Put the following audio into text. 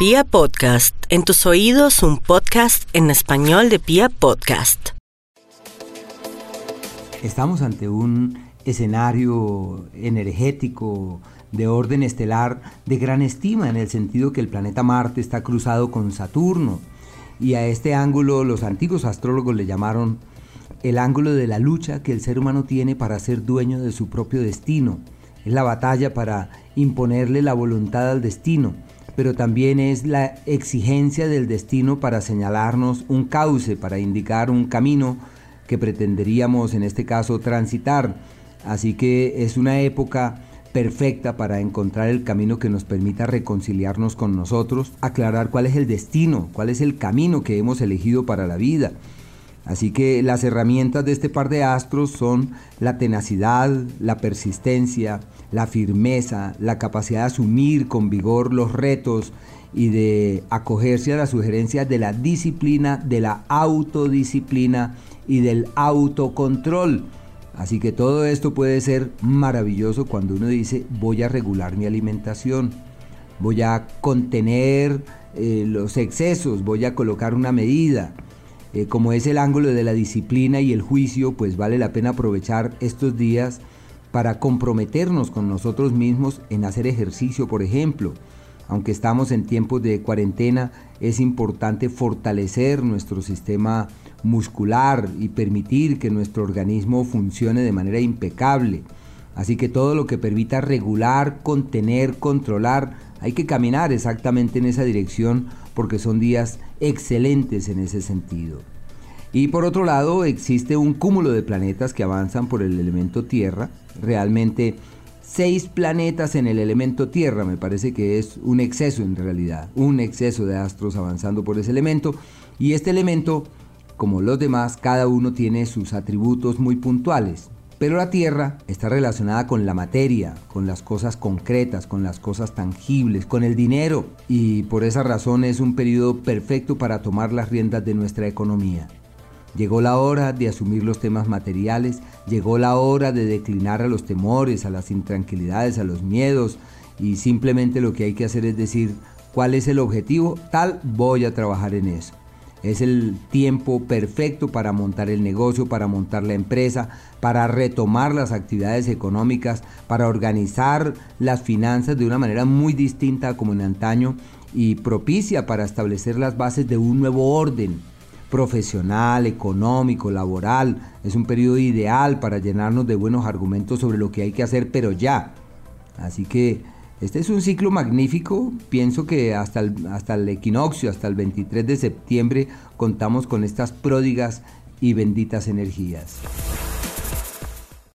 Pia Podcast, en tus oídos un podcast en español de Pia Podcast. Estamos ante un escenario energético de orden estelar de gran estima en el sentido que el planeta Marte está cruzado con Saturno y a este ángulo los antiguos astrólogos le llamaron el ángulo de la lucha que el ser humano tiene para ser dueño de su propio destino. Es la batalla para imponerle la voluntad al destino, pero también es la exigencia del destino para señalarnos un cauce, para indicar un camino que pretenderíamos en este caso transitar. Así que es una época perfecta para encontrar el camino que nos permita reconciliarnos con nosotros, aclarar cuál es el destino, cuál es el camino que hemos elegido para la vida. Así que las herramientas de este par de astros son la tenacidad, la persistencia, la firmeza, la capacidad de asumir con vigor los retos y de acogerse a las sugerencias de la disciplina, de la autodisciplina y del autocontrol Así que todo esto puede ser maravilloso cuando uno dice voy a regular mi alimentación, voy a contener eh, los excesos, voy a colocar una medida. Eh, como es el ángulo de la disciplina y el juicio, pues vale la pena aprovechar estos días para comprometernos con nosotros mismos en hacer ejercicio, por ejemplo. Aunque estamos en tiempos de cuarentena, es importante fortalecer nuestro sistema muscular y permitir que nuestro organismo funcione de manera impecable. Así que todo lo que permita regular, contener, controlar, hay que caminar exactamente en esa dirección porque son días excelentes en ese sentido. Y por otro lado, existe un cúmulo de planetas que avanzan por el elemento Tierra. Realmente seis planetas en el elemento Tierra me parece que es un exceso en realidad, un exceso de astros avanzando por ese elemento. Y este elemento como los demás, cada uno tiene sus atributos muy puntuales. Pero la Tierra está relacionada con la materia, con las cosas concretas, con las cosas tangibles, con el dinero. Y por esa razón es un periodo perfecto para tomar las riendas de nuestra economía. Llegó la hora de asumir los temas materiales, llegó la hora de declinar a los temores, a las intranquilidades, a los miedos y simplemente lo que hay que hacer es decir, ¿cuál es el objetivo? Tal, voy a trabajar en eso. Es el tiempo perfecto para montar el negocio, para montar la empresa, para retomar las actividades económicas, para organizar las finanzas de una manera muy distinta como en antaño y propicia para establecer las bases de un nuevo orden profesional, económico, laboral. Es un periodo ideal para llenarnos de buenos argumentos sobre lo que hay que hacer, pero ya. Así que este es un ciclo magnífico, pienso que hasta el, hasta el equinoccio, hasta el 23 de septiembre, contamos con estas pródigas y benditas energías.